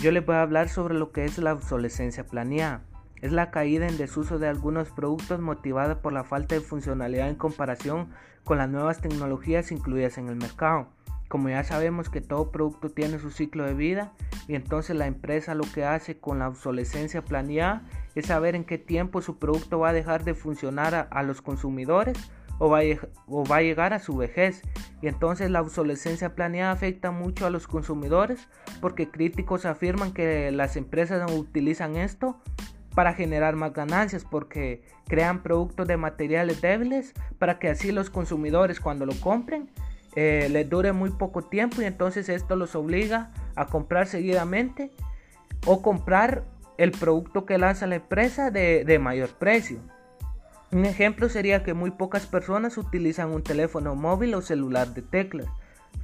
yo les voy a hablar sobre lo que es la obsolescencia planeada. Es la caída en desuso de algunos productos motivada por la falta de funcionalidad en comparación con las nuevas tecnologías incluidas en el mercado. Como ya sabemos que todo producto tiene su ciclo de vida y entonces la empresa lo que hace con la obsolescencia planeada es saber en qué tiempo su producto va a dejar de funcionar a, a los consumidores o va, a, llegar a su vejez. Y entonces la obsolescencia planeada afecta mucho a los consumidores porque críticos afirman que las empresas utilizan esto para generar más ganancias porque crean productos de materiales débiles para que así los consumidores cuando lo compren eh, les dure muy poco tiempo y entonces esto los obliga a comprar seguidamente o comprar el producto que lanza la empresa de mayor precio. Un ejemplo sería que muy pocas personas utilizan un teléfono móvil o celular de teclas,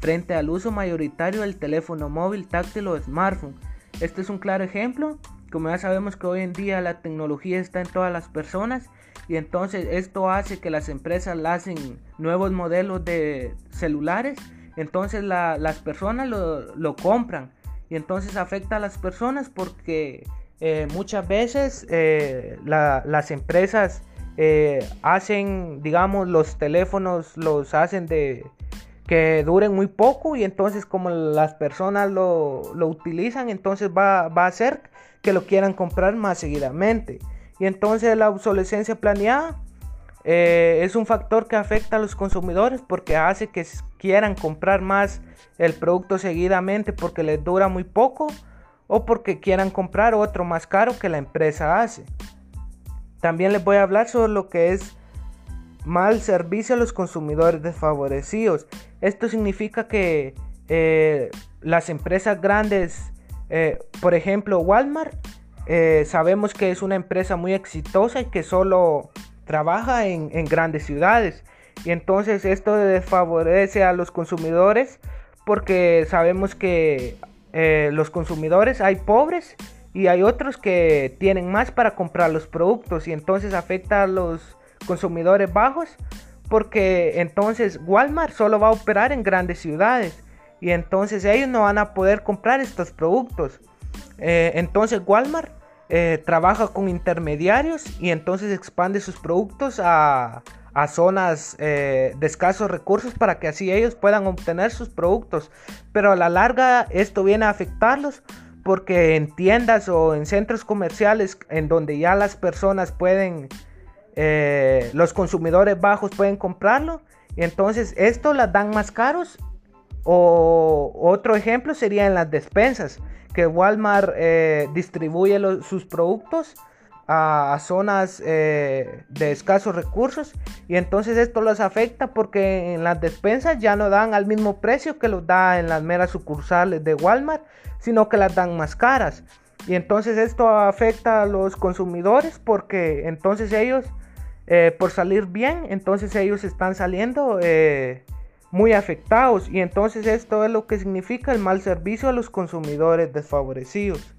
frente al uso mayoritario del teléfono móvil táctil o smartphone. Este es un claro ejemplo, como ya sabemos que hoy en día la tecnología está en todas las personas y entonces esto hace que las empresas lancen nuevos modelos de celulares, entonces las personas lo, compran. Y entonces afecta a las personas porque eh, muchas veces eh, las empresas eh, hacen, digamos, los teléfonos los hacen de que duren muy poco y entonces como las personas lo, utilizan, entonces va, a hacer que lo quieran comprar más seguidamente. Y entonces la obsolescencia planeada eh, es un factor que afecta a los consumidores porque hace que quieran comprar más el producto seguidamente porque les dura muy poco o porque quieran comprar otro más caro que la empresa hace. También les voy a hablar sobre lo que es mal servicio a los consumidores desfavorecidos. Esto significa que eh, las empresas grandes, eh, por ejemplo Walmart, eh, sabemos que es una empresa muy exitosa y que solo trabaja en, en grandes ciudades. Y entonces esto desfavorece a los consumidores porque sabemos que los consumidores hay pobres y hay otros que tienen más para comprar los productos y entonces afecta a los consumidores bajos porque entonces Walmart solo va a operar en grandes ciudades y entonces ellos no van a poder comprar estos productos. Eh, entonces Walmart eh, trabaja con intermediarios y entonces expande sus productos a, zonas eh, de escasos recursos para que así ellos puedan obtener sus productos. Pero a la larga esto viene a afectarlos porque en tiendas o en centros comerciales en donde ya las personas pueden, eh, los consumidores bajos pueden comprarlo, y entonces esto las dan más caros. O otro ejemplo sería en las despensas, que Walmart eh, distribuye sus productos a, zonas eh, de escasos recursos y entonces esto los afecta porque en las despensas ya no dan al mismo precio que los da en las meras sucursales de Walmart, sino que las dan más caras. Y entonces esto afecta a los consumidores porque entonces ellos, eh, por salir bien, entonces ellos están saliendo eh, muy afectados. Y entonces esto es lo que significa el mal servicio a los consumidores desfavorecidos.